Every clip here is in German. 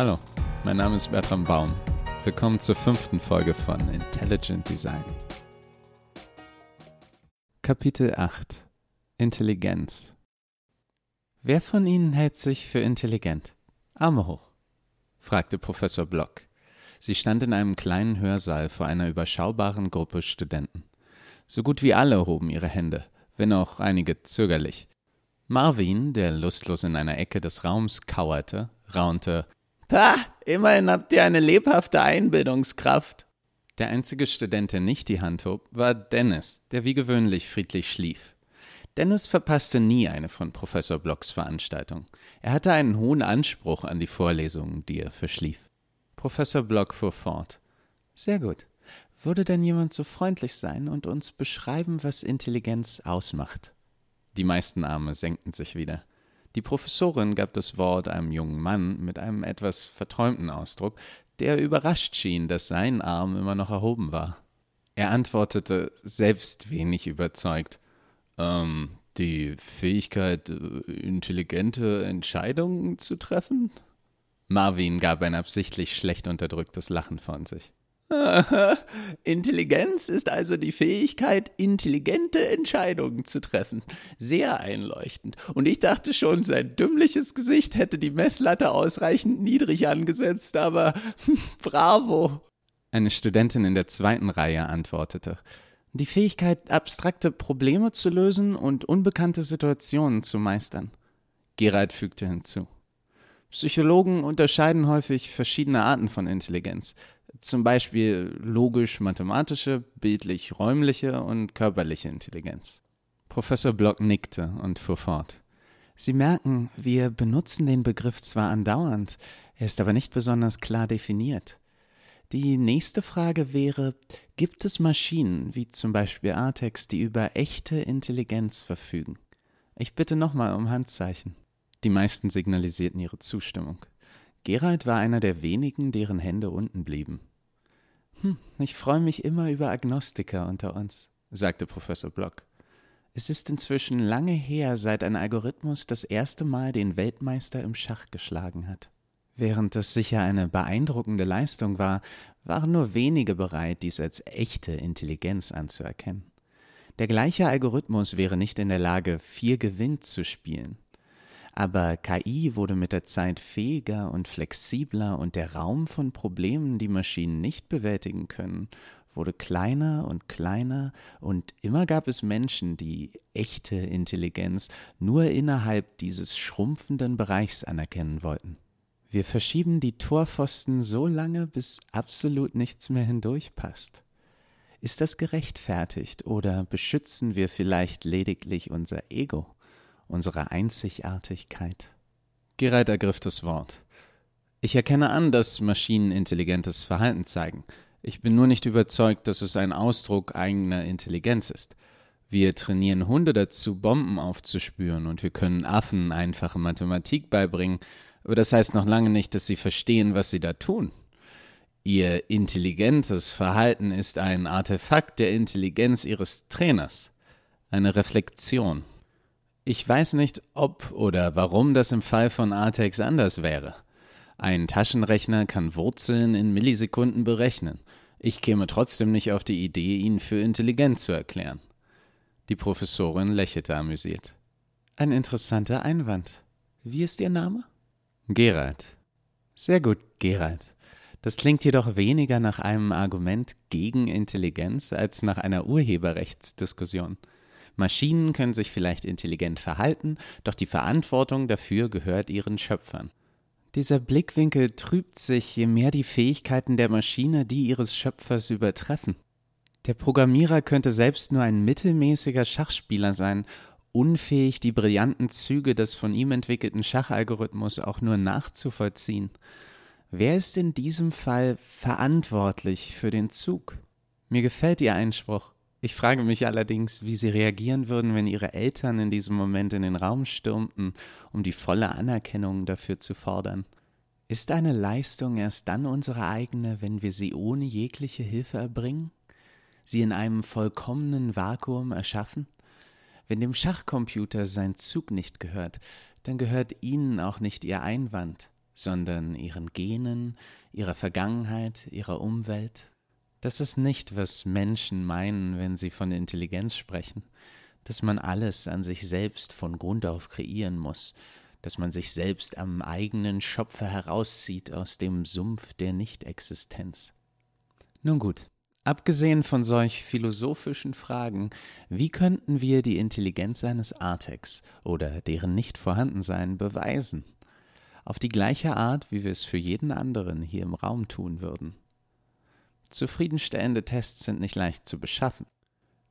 Hallo, mein Name ist Bertram Baum. Willkommen zur fünften Folge von Intelligent Design. Kapitel 8 Intelligenz Wer von Ihnen hält sich für intelligent? Arme hoch, fragte Professor Block. Sie stand in einem kleinen Hörsaal vor einer überschaubaren Gruppe Studenten. So gut wie alle hoben ihre Hände, wenn auch einige zögerlich. Marvin, der lustlos in einer Ecke des Raums kauerte, raunte Pah, immerhin habt ihr eine lebhafte Einbildungskraft. Der einzige Student, der nicht die Hand hob, war Dennis, der wie gewöhnlich friedlich schlief. Dennis verpasste nie eine von Professor Blocks Veranstaltungen. Er hatte einen hohen Anspruch an die Vorlesungen, die er verschlief. Professor Block fuhr fort. Sehr gut. Würde denn jemand so freundlich sein und uns beschreiben, was Intelligenz ausmacht? Die meisten Arme senkten sich wieder. Die Professorin gab das Wort einem jungen Mann mit einem etwas verträumten Ausdruck, der überrascht schien, dass sein Arm immer noch erhoben war. Er antwortete selbst wenig überzeugt. Ähm, die Fähigkeit, äh, intelligente Entscheidungen zu treffen? Marvin gab ein absichtlich schlecht unterdrücktes Lachen von sich. Intelligenz ist also die Fähigkeit, intelligente Entscheidungen zu treffen. Sehr einleuchtend. Und ich dachte schon, sein dümmliches Gesicht hätte die Messlatte ausreichend niedrig angesetzt, aber bravo. Eine Studentin in der zweiten Reihe antwortete. Die Fähigkeit, abstrakte Probleme zu lösen und unbekannte Situationen zu meistern. Gerald fügte hinzu. Psychologen unterscheiden häufig verschiedene Arten von Intelligenz zum Beispiel logisch-mathematische, bildlich-räumliche und körperliche Intelligenz. Professor Block nickte und fuhr fort. Sie merken, wir benutzen den Begriff zwar andauernd, er ist aber nicht besonders klar definiert. Die nächste Frage wäre, gibt es Maschinen, wie zum Beispiel Artex, die über echte Intelligenz verfügen? Ich bitte nochmal um Handzeichen. Die meisten signalisierten ihre Zustimmung. Gerald war einer der wenigen, deren Hände unten blieben. Hm, ich freue mich immer über Agnostiker unter uns, sagte Professor Block. Es ist inzwischen lange her, seit ein Algorithmus das erste Mal den Weltmeister im Schach geschlagen hat. Während das sicher eine beeindruckende Leistung war, waren nur wenige bereit, dies als echte Intelligenz anzuerkennen. Der gleiche Algorithmus wäre nicht in der Lage, vier gewinnt zu spielen. Aber KI wurde mit der Zeit fähiger und flexibler und der Raum von Problemen, die Maschinen nicht bewältigen können, wurde kleiner und kleiner und immer gab es Menschen, die echte Intelligenz nur innerhalb dieses schrumpfenden Bereichs anerkennen wollten. Wir verschieben die Torpfosten so lange, bis absolut nichts mehr hindurchpasst. Ist das gerechtfertigt oder beschützen wir vielleicht lediglich unser Ego? Unserer Einzigartigkeit. Gerald ergriff das Wort. Ich erkenne an, dass Maschinen intelligentes Verhalten zeigen. Ich bin nur nicht überzeugt, dass es ein Ausdruck eigener Intelligenz ist. Wir trainieren Hunde dazu, Bomben aufzuspüren, und wir können Affen einfache Mathematik beibringen, aber das heißt noch lange nicht, dass sie verstehen, was sie da tun. Ihr intelligentes Verhalten ist ein Artefakt der Intelligenz ihres Trainers, eine Reflexion. Ich weiß nicht, ob oder warum das im Fall von Artex anders wäre. Ein Taschenrechner kann Wurzeln in Millisekunden berechnen. Ich käme trotzdem nicht auf die Idee, ihn für intelligent zu erklären. Die Professorin lächelte amüsiert. Ein interessanter Einwand. Wie ist Ihr Name? Gerald. Sehr gut, Gerald. Das klingt jedoch weniger nach einem Argument gegen Intelligenz als nach einer Urheberrechtsdiskussion. Maschinen können sich vielleicht intelligent verhalten, doch die Verantwortung dafür gehört ihren Schöpfern. Dieser Blickwinkel trübt sich, je mehr die Fähigkeiten der Maschine die ihres Schöpfers übertreffen. Der Programmierer könnte selbst nur ein mittelmäßiger Schachspieler sein, unfähig, die brillanten Züge des von ihm entwickelten Schachalgorithmus auch nur nachzuvollziehen. Wer ist in diesem Fall verantwortlich für den Zug? Mir gefällt Ihr Einspruch. Ich frage mich allerdings, wie sie reagieren würden, wenn ihre Eltern in diesem Moment in den Raum stürmten, um die volle Anerkennung dafür zu fordern. Ist eine Leistung erst dann unsere eigene, wenn wir sie ohne jegliche Hilfe erbringen? Sie in einem vollkommenen Vakuum erschaffen? Wenn dem Schachcomputer sein Zug nicht gehört, dann gehört ihnen auch nicht ihr Einwand, sondern ihren Genen, ihrer Vergangenheit, ihrer Umwelt. Das ist nicht, was Menschen meinen, wenn sie von Intelligenz sprechen, dass man alles an sich selbst von Grund auf kreieren muss, dass man sich selbst am eigenen Schopfe herauszieht aus dem Sumpf der Nichtexistenz. Nun gut, abgesehen von solch philosophischen Fragen, wie könnten wir die Intelligenz eines Artex oder deren Nichtvorhandensein beweisen? Auf die gleiche Art, wie wir es für jeden anderen hier im Raum tun würden. Zufriedenstellende Tests sind nicht leicht zu beschaffen.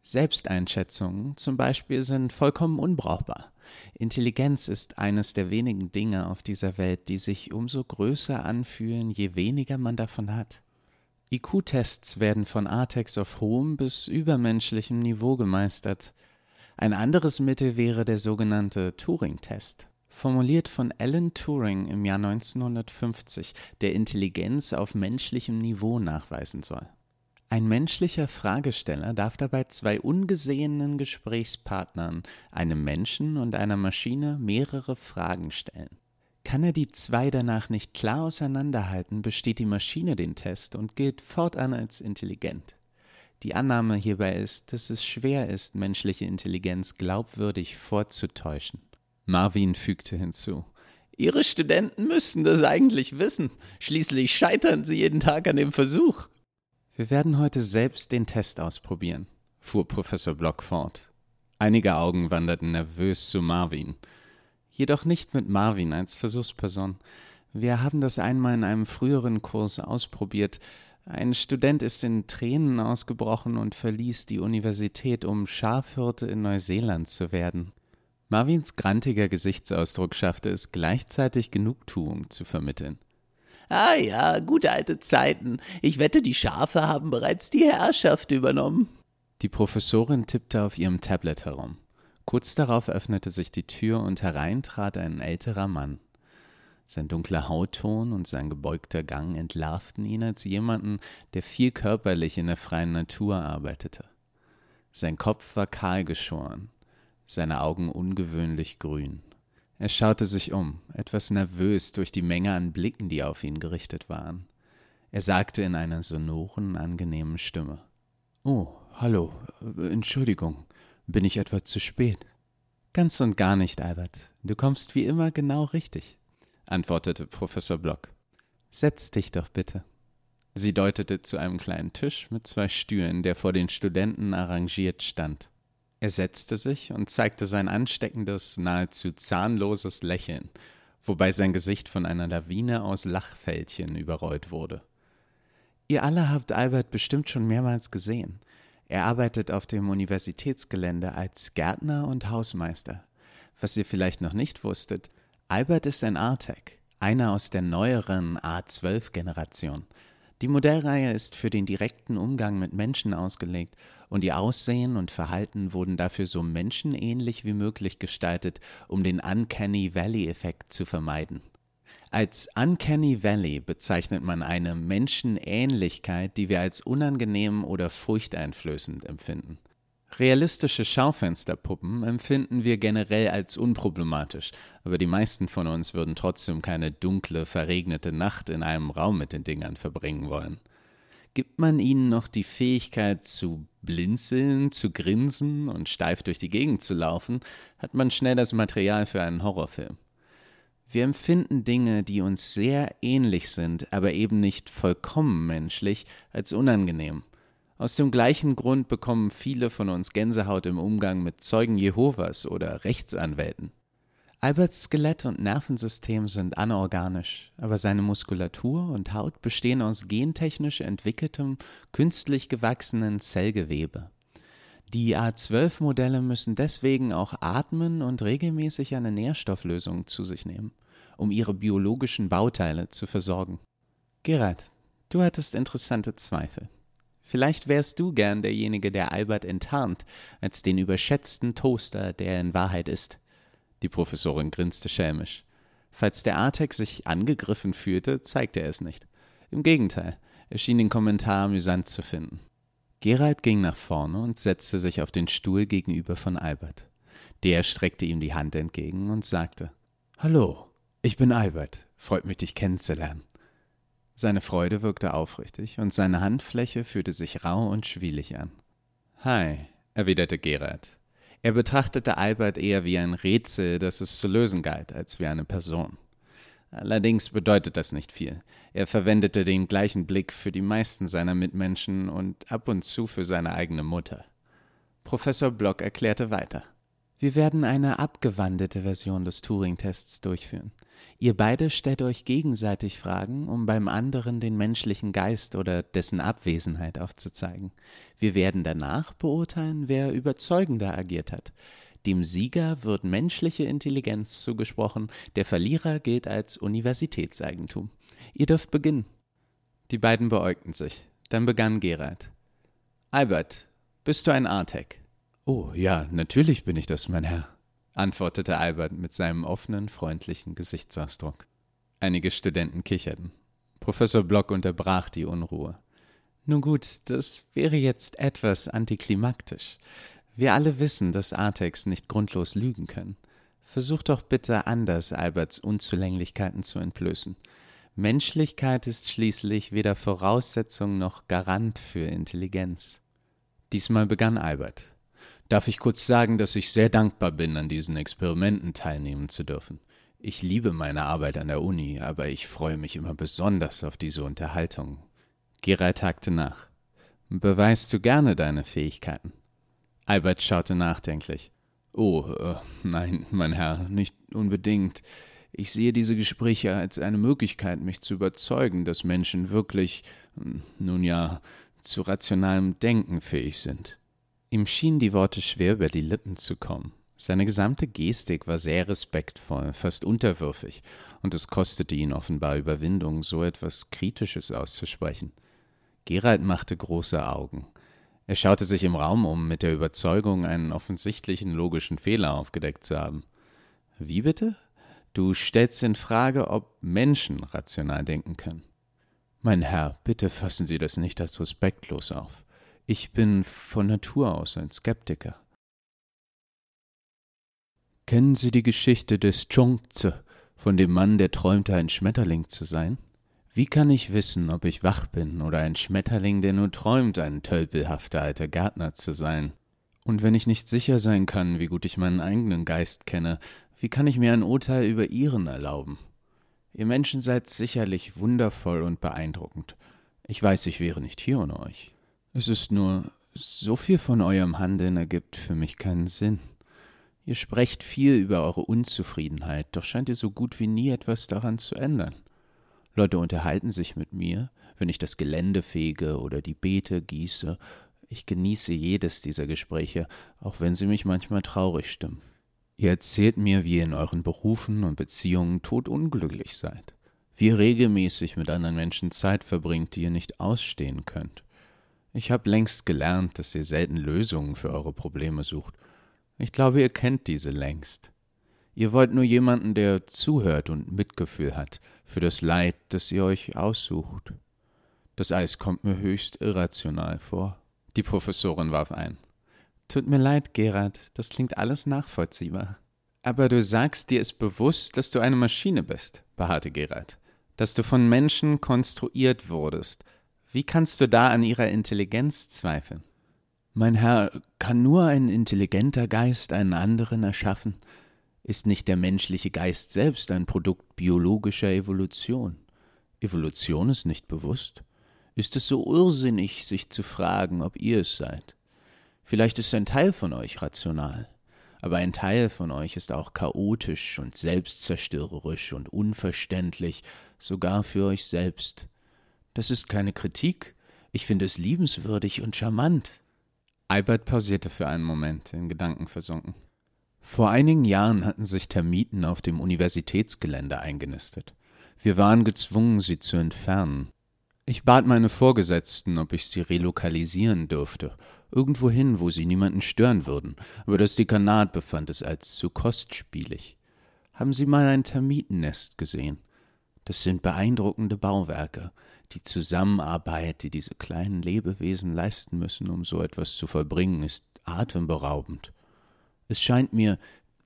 Selbsteinschätzungen zum Beispiel sind vollkommen unbrauchbar. Intelligenz ist eines der wenigen Dinge auf dieser Welt, die sich umso größer anfühlen, je weniger man davon hat. IQ-Tests werden von Artex auf hohem bis übermenschlichem Niveau gemeistert. Ein anderes Mittel wäre der sogenannte Turing-Test, formuliert von Alan Turing im Jahr 1950, der Intelligenz auf menschlichem Niveau nachweisen soll. Ein menschlicher Fragesteller darf dabei zwei ungesehenen Gesprächspartnern, einem Menschen und einer Maschine, mehrere Fragen stellen. Kann er die zwei danach nicht klar auseinanderhalten, besteht die Maschine den Test und gilt fortan als intelligent. Die Annahme hierbei ist, dass es schwer ist, menschliche Intelligenz glaubwürdig vorzutäuschen. Marvin fügte hinzu. Ihre Studenten müssten das eigentlich wissen. Schließlich scheitern sie jeden Tag an dem Versuch. Wir werden heute selbst den Test ausprobieren, fuhr Professor Block fort. Einige Augen wanderten nervös zu Marvin. Jedoch nicht mit Marvin als Versuchsperson. Wir haben das einmal in einem früheren Kurs ausprobiert. Ein Student ist in Tränen ausgebrochen und verließ die Universität, um Schafhirte in Neuseeland zu werden. Marvins grantiger Gesichtsausdruck schaffte es gleichzeitig Genugtuung zu vermitteln. Ah ja, gute alte Zeiten. Ich wette, die Schafe haben bereits die Herrschaft übernommen. Die Professorin tippte auf ihrem Tablet herum. Kurz darauf öffnete sich die Tür und herein trat ein älterer Mann. Sein dunkler Hautton und sein gebeugter Gang entlarvten ihn als jemanden, der viel körperlich in der freien Natur arbeitete. Sein Kopf war kahl geschoren, seine Augen ungewöhnlich grün. Er schaute sich um, etwas nervös durch die Menge an Blicken, die auf ihn gerichtet waren. Er sagte in einer sonoren, angenehmen Stimme Oh, hallo, Entschuldigung, bin ich etwa zu spät? Ganz und gar nicht, Albert. Du kommst wie immer genau richtig, antwortete Professor Block. Setz dich doch bitte. Sie deutete zu einem kleinen Tisch mit zwei Stühlen, der vor den Studenten arrangiert stand. Er setzte sich und zeigte sein ansteckendes, nahezu zahnloses Lächeln, wobei sein Gesicht von einer Lawine aus Lachfältchen überrollt wurde. Ihr alle habt Albert bestimmt schon mehrmals gesehen. Er arbeitet auf dem Universitätsgelände als Gärtner und Hausmeister. Was ihr vielleicht noch nicht wusstet, Albert ist ein Artec, einer aus der neueren A12-Generation – die Modellreihe ist für den direkten Umgang mit Menschen ausgelegt und ihr Aussehen und Verhalten wurden dafür so menschenähnlich wie möglich gestaltet, um den Uncanny Valley-Effekt zu vermeiden. Als Uncanny Valley bezeichnet man eine Menschenähnlichkeit, die wir als unangenehm oder furchteinflößend empfinden. Realistische Schaufensterpuppen empfinden wir generell als unproblematisch, aber die meisten von uns würden trotzdem keine dunkle, verregnete Nacht in einem Raum mit den Dingern verbringen wollen. Gibt man ihnen noch die Fähigkeit zu blinzeln, zu grinsen und steif durch die Gegend zu laufen, hat man schnell das Material für einen Horrorfilm. Wir empfinden Dinge, die uns sehr ähnlich sind, aber eben nicht vollkommen menschlich, als unangenehm. Aus dem gleichen Grund bekommen viele von uns Gänsehaut im Umgang mit Zeugen Jehovas oder Rechtsanwälten. Alberts Skelett und Nervensystem sind anorganisch, aber seine Muskulatur und Haut bestehen aus gentechnisch entwickeltem, künstlich gewachsenen Zellgewebe. Die A12-Modelle müssen deswegen auch atmen und regelmäßig eine Nährstofflösung zu sich nehmen, um ihre biologischen Bauteile zu versorgen. Gerard, du hattest interessante Zweifel. Vielleicht wärst du gern derjenige, der Albert enttarnt, als den überschätzten Toaster, der er in Wahrheit ist. Die Professorin grinste schelmisch. Falls der Artek sich angegriffen fühlte, zeigte er es nicht. Im Gegenteil, er schien den Kommentar amüsant zu finden. Gerald ging nach vorne und setzte sich auf den Stuhl gegenüber von Albert. Der streckte ihm die Hand entgegen und sagte Hallo, ich bin Albert, Freut mich, dich kennenzulernen. Seine Freude wirkte aufrichtig und seine Handfläche fühlte sich rau und schwielig an. Hi, erwiderte Gerard. Er betrachtete Albert eher wie ein Rätsel, das es zu lösen galt, als wie eine Person. Allerdings bedeutet das nicht viel. Er verwendete den gleichen Blick für die meisten seiner Mitmenschen und ab und zu für seine eigene Mutter. Professor Block erklärte weiter. Wir werden eine abgewandelte Version des Turing-Tests durchführen. Ihr beide stellt euch gegenseitig Fragen, um beim anderen den menschlichen Geist oder dessen Abwesenheit aufzuzeigen. Wir werden danach beurteilen, wer überzeugender agiert hat. Dem Sieger wird menschliche Intelligenz zugesprochen, der Verlierer gilt als Universitätseigentum. Ihr dürft beginnen. Die beiden beäugten sich. Dann begann Gerald. Albert, bist du ein Artek? Oh ja, natürlich bin ich das, mein Herr, antwortete Albert mit seinem offenen, freundlichen Gesichtsausdruck. Einige Studenten kicherten. Professor Block unterbrach die Unruhe. Nun gut, das wäre jetzt etwas antiklimaktisch. Wir alle wissen, dass Artex nicht grundlos lügen können. Versuch doch bitte anders, Alberts Unzulänglichkeiten zu entblößen. Menschlichkeit ist schließlich weder Voraussetzung noch Garant für Intelligenz. Diesmal begann Albert. Darf ich kurz sagen, dass ich sehr dankbar bin, an diesen Experimenten teilnehmen zu dürfen. Ich liebe meine Arbeit an der Uni, aber ich freue mich immer besonders auf diese Unterhaltung. Gerald hakte nach. Beweist du gerne deine Fähigkeiten? Albert schaute nachdenklich. Oh, äh, nein, mein Herr, nicht unbedingt. Ich sehe diese Gespräche als eine Möglichkeit, mich zu überzeugen, dass Menschen wirklich, hm, nun ja, zu rationalem Denken fähig sind. Ihm schienen die Worte schwer über die Lippen zu kommen. Seine gesamte Gestik war sehr respektvoll, fast unterwürfig, und es kostete ihn offenbar Überwindung, so etwas Kritisches auszusprechen. Gerald machte große Augen. Er schaute sich im Raum um, mit der Überzeugung, einen offensichtlichen logischen Fehler aufgedeckt zu haben. Wie bitte? Du stellst in Frage, ob Menschen rational denken können. Mein Herr, bitte fassen Sie das nicht als respektlos auf. Ich bin von Natur aus ein Skeptiker. Kennen Sie die Geschichte des Chongze, von dem Mann, der träumte, ein Schmetterling zu sein? Wie kann ich wissen, ob ich wach bin oder ein Schmetterling, der nur träumt, ein tölpelhafter alter Gärtner zu sein? Und wenn ich nicht sicher sein kann, wie gut ich meinen eigenen Geist kenne, wie kann ich mir ein Urteil über Ihren erlauben? Ihr Menschen seid sicherlich wundervoll und beeindruckend. Ich weiß, ich wäre nicht hier ohne euch. Es ist nur, so viel von eurem Handeln ergibt für mich keinen Sinn. Ihr sprecht viel über eure Unzufriedenheit, doch scheint ihr so gut wie nie etwas daran zu ändern. Leute unterhalten sich mit mir, wenn ich das Gelände fege oder die Beete gieße. Ich genieße jedes dieser Gespräche, auch wenn sie mich manchmal traurig stimmen. Ihr erzählt mir, wie ihr in euren Berufen und Beziehungen todunglücklich seid, wie ihr regelmäßig mit anderen Menschen Zeit verbringt, die ihr nicht ausstehen könnt. Ich habe längst gelernt, dass ihr selten Lösungen für eure Probleme sucht. Ich glaube, ihr kennt diese längst. Ihr wollt nur jemanden, der zuhört und Mitgefühl hat für das Leid, das ihr euch aussucht. Das Eis kommt mir höchst irrational vor. Die Professorin warf ein. Tut mir leid, Gerard, das klingt alles nachvollziehbar. Aber du sagst, dir ist bewusst, dass du eine Maschine bist, beharrte Gerard, dass du von Menschen konstruiert wurdest, wie kannst du da an ihrer Intelligenz zweifeln? Mein Herr, kann nur ein intelligenter Geist einen anderen erschaffen? Ist nicht der menschliche Geist selbst ein Produkt biologischer Evolution? Evolution ist nicht bewusst. Ist es so irrsinnig, sich zu fragen, ob ihr es seid? Vielleicht ist ein Teil von euch rational, aber ein Teil von euch ist auch chaotisch und selbstzerstörerisch und unverständlich, sogar für euch selbst. Das ist keine Kritik. Ich finde es liebenswürdig und charmant. Albert pausierte für einen Moment, in Gedanken versunken. Vor einigen Jahren hatten sich Termiten auf dem Universitätsgelände eingenistet. Wir waren gezwungen, sie zu entfernen. Ich bat meine Vorgesetzten, ob ich sie relokalisieren dürfte, irgendwohin, wo sie niemanden stören würden, aber das Dekanat befand es als zu kostspielig. Haben Sie mal ein Termitennest gesehen? Das sind beeindruckende Bauwerke. Die Zusammenarbeit, die diese kleinen Lebewesen leisten müssen, um so etwas zu vollbringen, ist atemberaubend. Es scheint mir,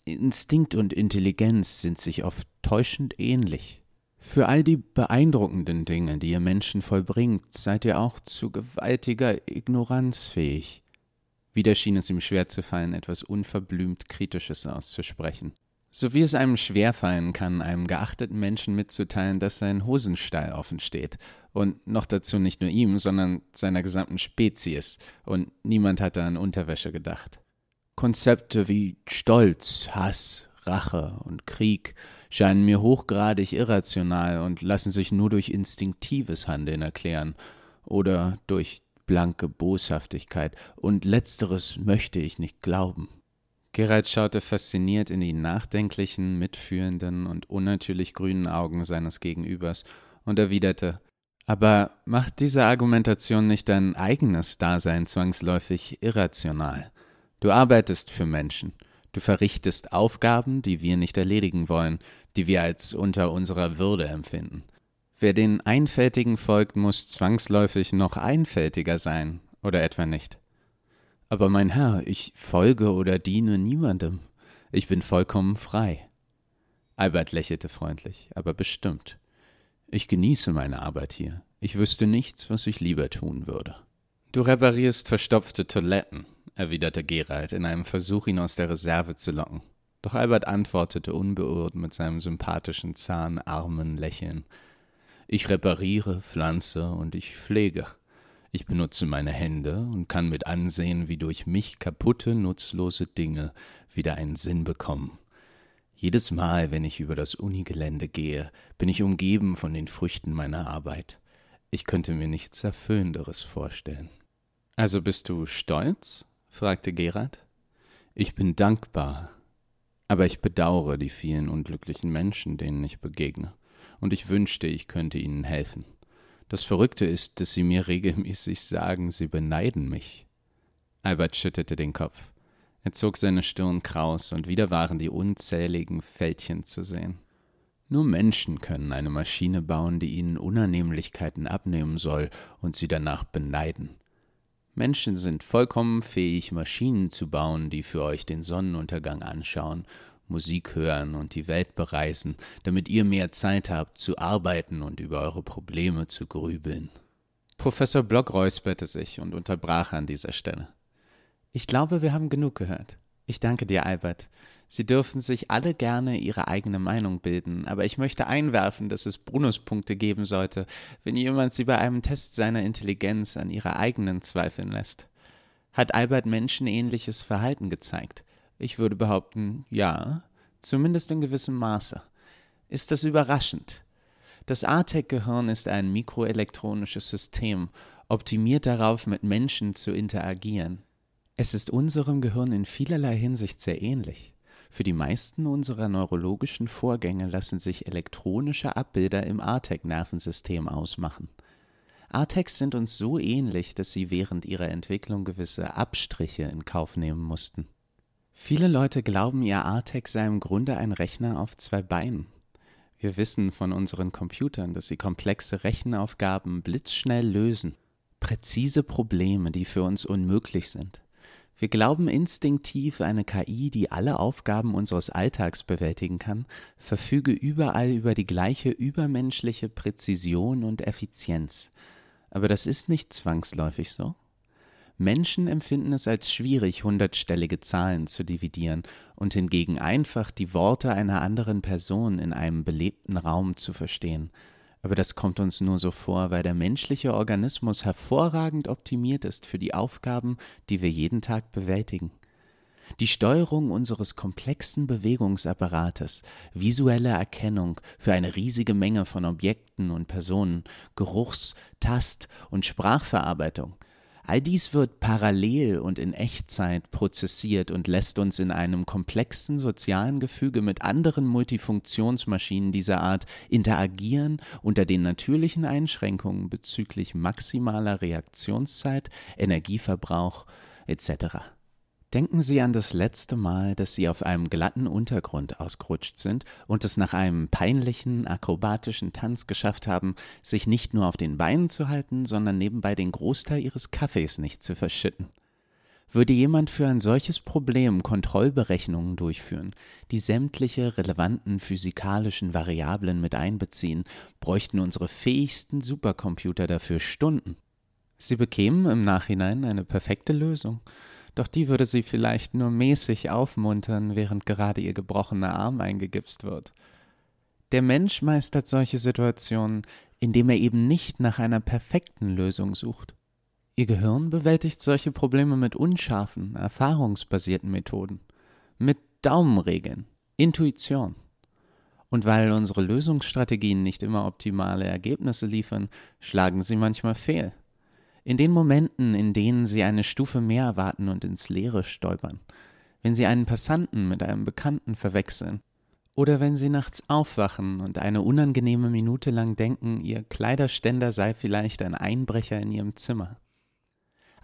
Instinkt und Intelligenz sind sich oft täuschend ähnlich. Für all die beeindruckenden Dinge, die ihr Menschen vollbringt, seid ihr auch zu gewaltiger Ignoranz fähig. Wieder schien es ihm schwer zu fallen, etwas unverblümt Kritisches auszusprechen. So wie es einem schwerfallen kann, einem geachteten Menschen mitzuteilen, dass sein Hosenstall offen steht. Und noch dazu nicht nur ihm, sondern seiner gesamten Spezies. Und niemand hatte an Unterwäsche gedacht. Konzepte wie Stolz, Hass, Rache und Krieg scheinen mir hochgradig irrational und lassen sich nur durch instinktives Handeln erklären oder durch blanke Boshaftigkeit, und letzteres möchte ich nicht glauben. Gerald schaute fasziniert in die nachdenklichen, mitfühlenden und unnatürlich grünen Augen seines Gegenübers und erwiderte Aber macht diese Argumentation nicht dein eigenes Dasein zwangsläufig irrational? Du arbeitest für Menschen, Du verrichtest Aufgaben, die wir nicht erledigen wollen, die wir als unter unserer Würde empfinden. Wer den Einfältigen folgt, muss zwangsläufig noch einfältiger sein, oder etwa nicht. Aber mein Herr, ich folge oder diene niemandem. Ich bin vollkommen frei. Albert lächelte freundlich, aber bestimmt. Ich genieße meine Arbeit hier. Ich wüsste nichts, was ich lieber tun würde. Du reparierst verstopfte Toiletten, erwiderte Gerald in einem Versuch, ihn aus der Reserve zu locken. Doch Albert antwortete unbeirrt mit seinem sympathischen, zahnarmen Lächeln. Ich repariere, pflanze und ich pflege. Ich benutze meine Hände und kann mit ansehen, wie durch mich kaputte, nutzlose Dinge wieder einen Sinn bekommen. Jedes Mal, wenn ich über das Unigelände gehe, bin ich umgeben von den Früchten meiner Arbeit. Ich könnte mir nichts Erfüllenderes vorstellen. Also bist du stolz? fragte Gerard. Ich bin dankbar, aber ich bedauere die vielen unglücklichen Menschen, denen ich begegne, und ich wünschte, ich könnte ihnen helfen. Das Verrückte ist, dass sie mir regelmäßig sagen, sie beneiden mich. Albert schüttelte den Kopf. Er zog seine Stirn kraus, und wieder waren die unzähligen Fältchen zu sehen. Nur Menschen können eine Maschine bauen, die ihnen Unannehmlichkeiten abnehmen soll und sie danach beneiden. Menschen sind vollkommen fähig, Maschinen zu bauen, die für euch den Sonnenuntergang anschauen, Musik hören und die Welt bereisen, damit ihr mehr Zeit habt zu arbeiten und über eure Probleme zu grübeln. Professor Block räusperte sich und unterbrach an dieser Stelle. Ich glaube, wir haben genug gehört. Ich danke dir, Albert. Sie dürfen sich alle gerne ihre eigene Meinung bilden, aber ich möchte einwerfen, dass es Bonuspunkte geben sollte, wenn jemand sie bei einem Test seiner Intelligenz an ihrer eigenen zweifeln lässt. Hat Albert menschenähnliches Verhalten gezeigt? Ich würde behaupten, ja, zumindest in gewissem Maße. Ist das überraschend? Das ATEC-Gehirn ist ein mikroelektronisches System, optimiert darauf, mit Menschen zu interagieren. Es ist unserem Gehirn in vielerlei Hinsicht sehr ähnlich. Für die meisten unserer neurologischen Vorgänge lassen sich elektronische Abbilder im ARTEC-Nervensystem ausmachen. ARTECs sind uns so ähnlich, dass sie während ihrer Entwicklung gewisse Abstriche in Kauf nehmen mussten. Viele Leute glauben, ihr ARTEC sei im Grunde ein Rechner auf zwei Beinen. Wir wissen von unseren Computern, dass sie komplexe Rechenaufgaben blitzschnell lösen, präzise Probleme, die für uns unmöglich sind. Wir glauben instinktiv, eine KI, die alle Aufgaben unseres Alltags bewältigen kann, verfüge überall über die gleiche übermenschliche Präzision und Effizienz. Aber das ist nicht zwangsläufig so. Menschen empfinden es als schwierig, hundertstellige Zahlen zu dividieren und hingegen einfach die Worte einer anderen Person in einem belebten Raum zu verstehen – aber das kommt uns nur so vor, weil der menschliche Organismus hervorragend optimiert ist für die Aufgaben, die wir jeden Tag bewältigen. Die Steuerung unseres komplexen Bewegungsapparates, visuelle Erkennung für eine riesige Menge von Objekten und Personen, Geruchs-, Tast- und Sprachverarbeitung, All dies wird parallel und in Echtzeit prozessiert und lässt uns in einem komplexen sozialen Gefüge mit anderen Multifunktionsmaschinen dieser Art interagieren unter den natürlichen Einschränkungen bezüglich maximaler Reaktionszeit, Energieverbrauch etc. Denken Sie an das letzte Mal, dass Sie auf einem glatten Untergrund ausgerutscht sind und es nach einem peinlichen, akrobatischen Tanz geschafft haben, sich nicht nur auf den Beinen zu halten, sondern nebenbei den Großteil Ihres Kaffees nicht zu verschütten. Würde jemand für ein solches Problem Kontrollberechnungen durchführen, die sämtliche relevanten physikalischen Variablen mit einbeziehen, bräuchten unsere fähigsten Supercomputer dafür Stunden. Sie bekämen im Nachhinein eine perfekte Lösung, doch die würde sie vielleicht nur mäßig aufmuntern, während gerade ihr gebrochener Arm eingegipst wird. Der Mensch meistert solche Situationen, indem er eben nicht nach einer perfekten Lösung sucht. Ihr Gehirn bewältigt solche Probleme mit unscharfen, erfahrungsbasierten Methoden, mit Daumenregeln, Intuition. Und weil unsere Lösungsstrategien nicht immer optimale Ergebnisse liefern, schlagen sie manchmal fehl. In den Momenten, in denen sie eine Stufe mehr erwarten und ins Leere stolpern, wenn sie einen Passanten mit einem Bekannten verwechseln, oder wenn sie nachts aufwachen und eine unangenehme Minute lang denken, ihr Kleiderständer sei vielleicht ein Einbrecher in ihrem Zimmer.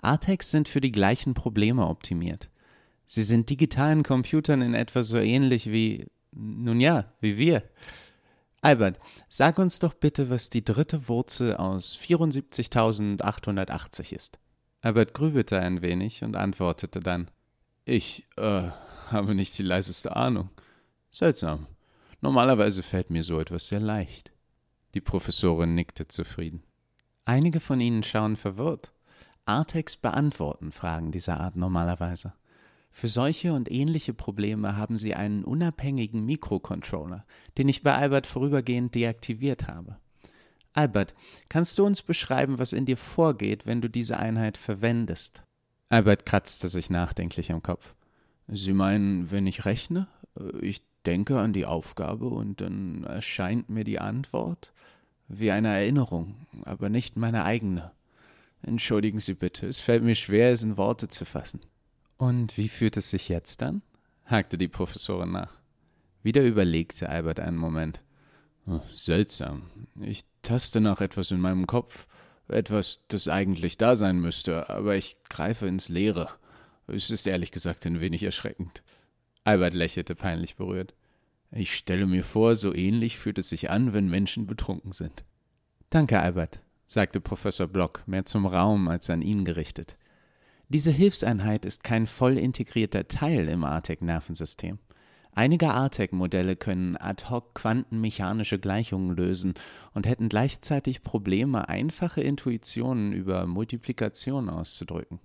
ARTEX sind für die gleichen Probleme optimiert. Sie sind digitalen Computern in etwa so ähnlich wie, nun ja, wie wir. Albert, sag uns doch bitte, was die dritte Wurzel aus 74.880 ist. Albert grübelte ein wenig und antwortete dann. Ich, äh, habe nicht die leiseste Ahnung. Seltsam. Normalerweise fällt mir so etwas sehr leicht. Die Professorin nickte zufrieden. Einige von Ihnen schauen verwirrt. Artex beantworten Fragen dieser Art normalerweise. Für solche und ähnliche Probleme haben sie einen unabhängigen Mikrocontroller, den ich bei Albert vorübergehend deaktiviert habe. Albert, kannst du uns beschreiben, was in dir vorgeht, wenn du diese Einheit verwendest? Albert kratzte sich nachdenklich am Kopf. Sie meinen, wenn ich rechne? Ich denke an die Aufgabe und dann erscheint mir die Antwort wie eine Erinnerung, aber nicht meine eigene. Entschuldigen Sie bitte, es fällt mir schwer, es in Worte zu fassen. Und wie fühlt es sich jetzt an? hakte die Professorin nach. Wieder überlegte Albert einen Moment. Oh, seltsam. Ich taste nach etwas in meinem Kopf, etwas, das eigentlich da sein müsste, aber ich greife ins Leere. Es ist ehrlich gesagt ein wenig erschreckend. Albert lächelte peinlich berührt. Ich stelle mir vor, so ähnlich fühlt es sich an, wenn Menschen betrunken sind. Danke, Albert, sagte Professor Block, mehr zum Raum als an ihn gerichtet. Diese Hilfseinheit ist kein voll integrierter Teil im ARTEC-Nervensystem. Einige ARTEC-Modelle können ad hoc quantenmechanische Gleichungen lösen und hätten gleichzeitig Probleme, einfache Intuitionen über Multiplikation auszudrücken.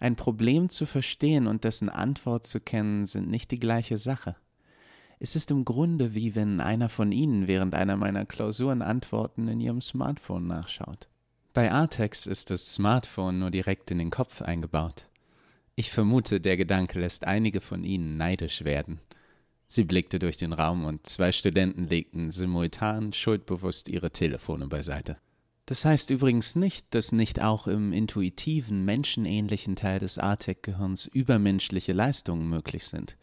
Ein Problem zu verstehen und dessen Antwort zu kennen, sind nicht die gleiche Sache. Es ist im Grunde wie wenn einer von Ihnen während einer meiner Klausuren Antworten in Ihrem Smartphone nachschaut. Bei Artex ist das Smartphone nur direkt in den Kopf eingebaut. Ich vermute, der Gedanke lässt einige von Ihnen neidisch werden. Sie blickte durch den Raum und zwei Studenten legten simultan schuldbewusst ihre Telefone beiseite. Das heißt übrigens nicht, dass nicht auch im intuitiven, menschenähnlichen Teil des ARTEC-Gehirns übermenschliche Leistungen möglich sind.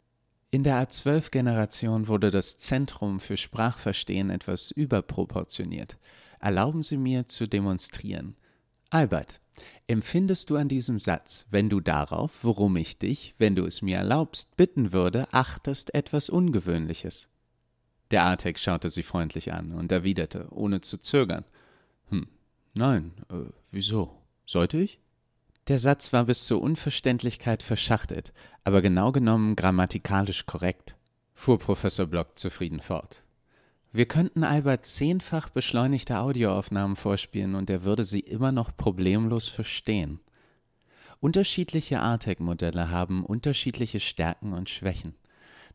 In der A12-Generation wurde das Zentrum für Sprachverstehen etwas überproportioniert. Erlauben Sie mir zu demonstrieren. Albert, empfindest du an diesem Satz, wenn du darauf, worum ich dich, wenn du es mir erlaubst, bitten würde, achtest etwas Ungewöhnliches? Der Artek schaute sie freundlich an und erwiderte, ohne zu zögern. Hm, nein, äh, wieso? Sollte ich? Der Satz war bis zur Unverständlichkeit verschachtet, aber genau genommen grammatikalisch korrekt, fuhr Professor Block zufrieden fort. Wir könnten Albert zehnfach beschleunigte Audioaufnahmen vorspielen und er würde sie immer noch problemlos verstehen. Unterschiedliche ARTEC-Modelle haben unterschiedliche Stärken und Schwächen.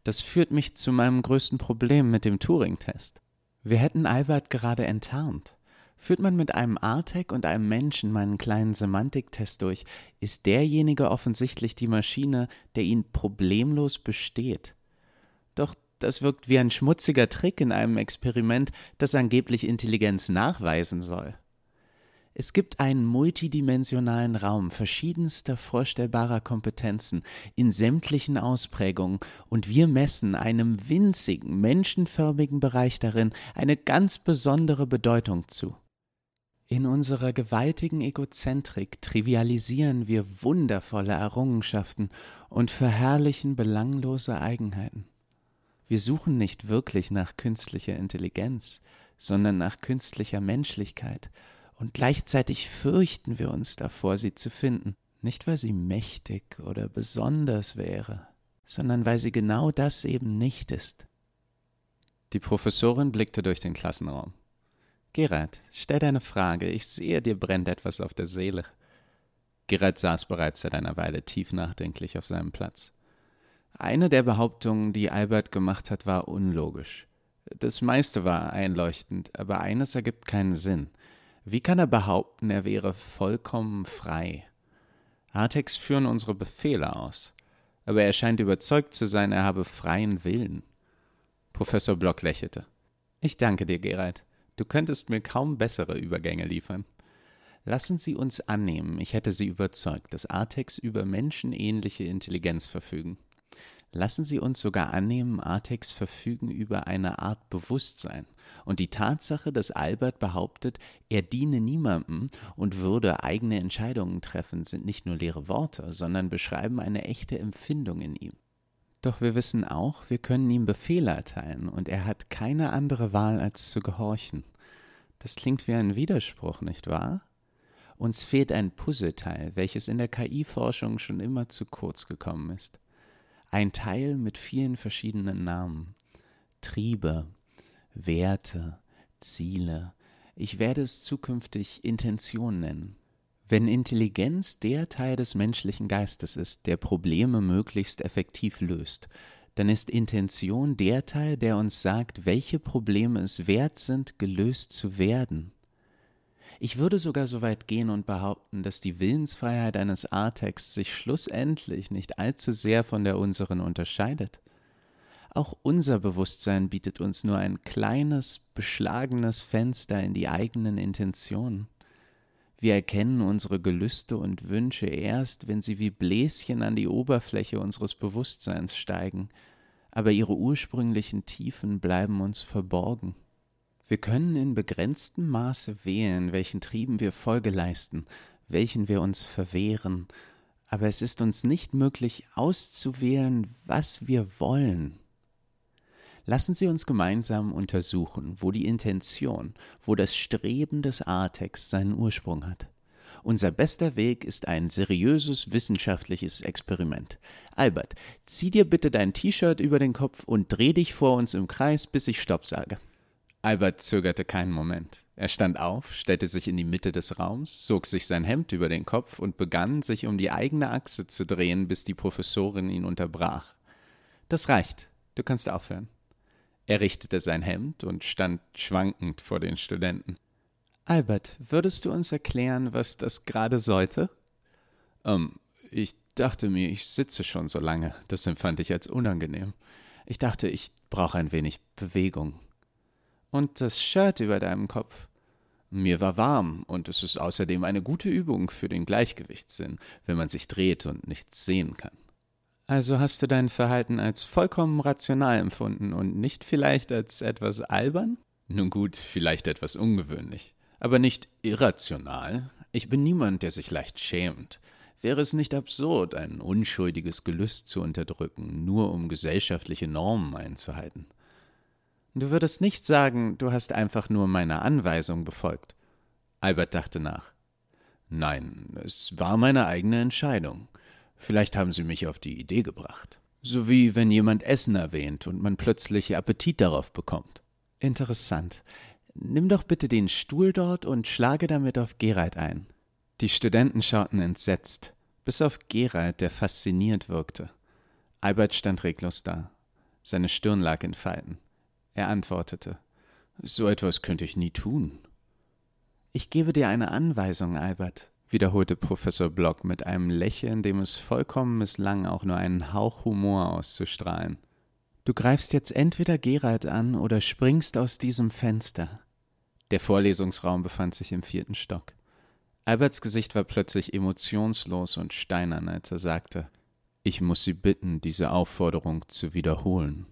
Das führt mich zu meinem größten Problem mit dem Turing-Test. Wir hätten Albert gerade enttarnt. Führt man mit einem Artec und einem Menschen meinen kleinen Semantiktest durch, ist derjenige offensichtlich die Maschine, der ihn problemlos besteht. Doch das wirkt wie ein schmutziger Trick in einem Experiment, das angeblich Intelligenz nachweisen soll. Es gibt einen multidimensionalen Raum verschiedenster vorstellbarer Kompetenzen in sämtlichen Ausprägungen, und wir messen einem winzigen, menschenförmigen Bereich darin eine ganz besondere Bedeutung zu. In unserer gewaltigen Egozentrik trivialisieren wir wundervolle Errungenschaften und verherrlichen belanglose Eigenheiten. Wir suchen nicht wirklich nach künstlicher Intelligenz, sondern nach künstlicher Menschlichkeit, und gleichzeitig fürchten wir uns davor, sie zu finden. Nicht, weil sie mächtig oder besonders wäre, sondern weil sie genau das eben nicht ist. Die Professorin blickte durch den Klassenraum. Gerard, stell deine Frage. Ich sehe, dir brennt etwas auf der Seele. Gerard saß bereits seit einer Weile tief nachdenklich auf seinem Platz. Eine der Behauptungen, die Albert gemacht hat, war unlogisch. Das meiste war einleuchtend, aber eines ergibt keinen Sinn. Wie kann er behaupten, er wäre vollkommen frei? Artex führen unsere Befehle aus, aber er scheint überzeugt zu sein, er habe freien Willen. Professor Block lächelte. Ich danke dir, Gerald. Du könntest mir kaum bessere Übergänge liefern. Lassen Sie uns annehmen, ich hätte Sie überzeugt, dass Artex über menschenähnliche Intelligenz verfügen. Lassen Sie uns sogar annehmen, Artex verfügen über eine Art Bewusstsein. Und die Tatsache, dass Albert behauptet, er diene niemandem und würde eigene Entscheidungen treffen, sind nicht nur leere Worte, sondern beschreiben eine echte Empfindung in ihm. Doch wir wissen auch, wir können ihm Befehle erteilen, und er hat keine andere Wahl, als zu gehorchen. Das klingt wie ein Widerspruch, nicht wahr? Uns fehlt ein Puzzleteil, welches in der KI-Forschung schon immer zu kurz gekommen ist. Ein Teil mit vielen verschiedenen Namen. Triebe, Werte, Ziele. Ich werde es zukünftig Intention nennen. Wenn Intelligenz der Teil des menschlichen Geistes ist, der Probleme möglichst effektiv löst, dann ist Intention der Teil, der uns sagt, welche Probleme es wert sind, gelöst zu werden. Ich würde sogar so weit gehen und behaupten, dass die Willensfreiheit eines Artex sich schlussendlich nicht allzu sehr von der unseren unterscheidet. Auch unser Bewusstsein bietet uns nur ein kleines, beschlagenes Fenster in die eigenen Intentionen. Wir erkennen unsere Gelüste und Wünsche erst, wenn sie wie Bläschen an die Oberfläche unseres Bewusstseins steigen, aber ihre ursprünglichen Tiefen bleiben uns verborgen. Wir können in begrenztem Maße wählen, welchen Trieben wir Folge leisten, welchen wir uns verwehren, aber es ist uns nicht möglich auszuwählen, was wir wollen. Lassen Sie uns gemeinsam untersuchen, wo die Intention, wo das Streben des Artex seinen Ursprung hat. Unser bester Weg ist ein seriöses wissenschaftliches Experiment. Albert, zieh dir bitte dein T-Shirt über den Kopf und dreh dich vor uns im Kreis, bis ich Stopp sage. Albert zögerte keinen Moment. Er stand auf, stellte sich in die Mitte des Raums, zog sich sein Hemd über den Kopf und begann, sich um die eigene Achse zu drehen, bis die Professorin ihn unterbrach. Das reicht, du kannst aufhören. Er richtete sein Hemd und stand schwankend vor den Studenten. Albert, würdest du uns erklären, was das gerade sollte? Ähm, ich dachte mir, ich sitze schon so lange. Das empfand ich als unangenehm. Ich dachte, ich brauche ein wenig Bewegung. Und das Shirt über deinem Kopf. Mir war warm und es ist außerdem eine gute Übung für den Gleichgewichtssinn, wenn man sich dreht und nichts sehen kann. Also hast du dein Verhalten als vollkommen rational empfunden und nicht vielleicht als etwas albern? Nun gut, vielleicht etwas ungewöhnlich, aber nicht irrational. Ich bin niemand, der sich leicht schämt. Wäre es nicht absurd, ein unschuldiges Gelüst zu unterdrücken, nur um gesellschaftliche Normen einzuhalten? Du würdest nicht sagen, du hast einfach nur meine Anweisung befolgt. Albert dachte nach. Nein, es war meine eigene Entscheidung. Vielleicht haben Sie mich auf die Idee gebracht. So wie wenn jemand Essen erwähnt und man plötzlich Appetit darauf bekommt. Interessant. Nimm doch bitte den Stuhl dort und schlage damit auf Gerald ein. Die Studenten schauten entsetzt, bis auf Gerald, der fasziniert wirkte. Albert stand reglos da. Seine Stirn lag in Falten. Er antwortete So etwas könnte ich nie tun. Ich gebe dir eine Anweisung, Albert, wiederholte Professor Block mit einem Lächeln, dem es vollkommen misslang, auch nur einen Hauch Humor auszustrahlen. Du greifst jetzt entweder Gerald an oder springst aus diesem Fenster. Der Vorlesungsraum befand sich im vierten Stock. Alberts Gesicht war plötzlich emotionslos und steinern, als er sagte Ich muss Sie bitten, diese Aufforderung zu wiederholen.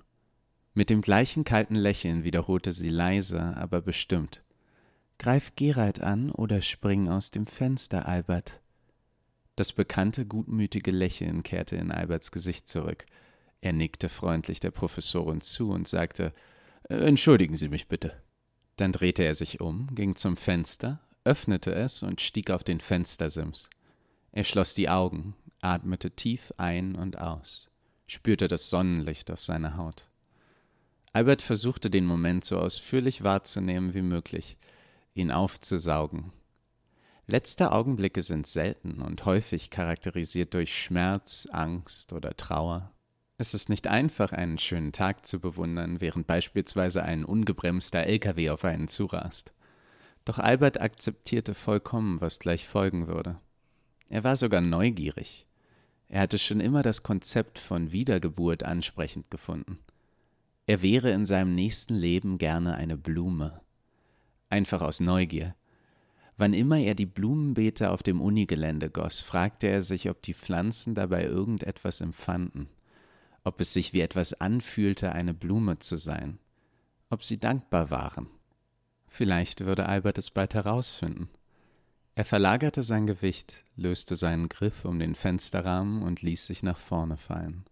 Mit dem gleichen kalten Lächeln wiederholte sie leise, aber bestimmt. Greif Gerald an oder spring aus dem Fenster, Albert. Das bekannte gutmütige Lächeln kehrte in Alberts Gesicht zurück. Er nickte freundlich der Professorin zu und sagte Entschuldigen Sie mich bitte. Dann drehte er sich um, ging zum Fenster, öffnete es und stieg auf den Fenstersims. Er schloss die Augen, atmete tief ein und aus, spürte das Sonnenlicht auf seiner Haut. Albert versuchte den Moment so ausführlich wahrzunehmen wie möglich, ihn aufzusaugen. Letzte Augenblicke sind selten und häufig charakterisiert durch Schmerz, Angst oder Trauer. Es ist nicht einfach, einen schönen Tag zu bewundern, während beispielsweise ein ungebremster LKW auf einen zurast. Doch Albert akzeptierte vollkommen, was gleich folgen würde. Er war sogar neugierig. Er hatte schon immer das Konzept von Wiedergeburt ansprechend gefunden. Er wäre in seinem nächsten Leben gerne eine Blume. Einfach aus Neugier. Wann immer er die Blumenbeete auf dem Unigelände goss, fragte er sich, ob die Pflanzen dabei irgendetwas empfanden, ob es sich wie etwas anfühlte, eine Blume zu sein, ob sie dankbar waren. Vielleicht würde Albert es bald herausfinden. Er verlagerte sein Gewicht, löste seinen Griff um den Fensterrahmen und ließ sich nach vorne fallen.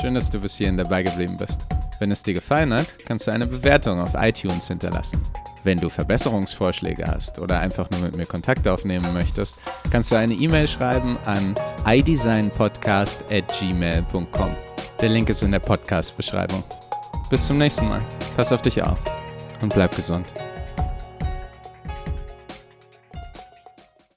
Schön, dass du bis hierhin dabei geblieben bist. Wenn es dir gefallen hat, kannst du eine Bewertung auf iTunes hinterlassen. Wenn du Verbesserungsvorschläge hast oder einfach nur mit mir Kontakt aufnehmen möchtest, kannst du eine E-Mail schreiben an idesignpodcast@gmail.com. Der Link ist in der Podcast-Beschreibung. Bis zum nächsten Mal. Pass auf dich auf und bleib gesund.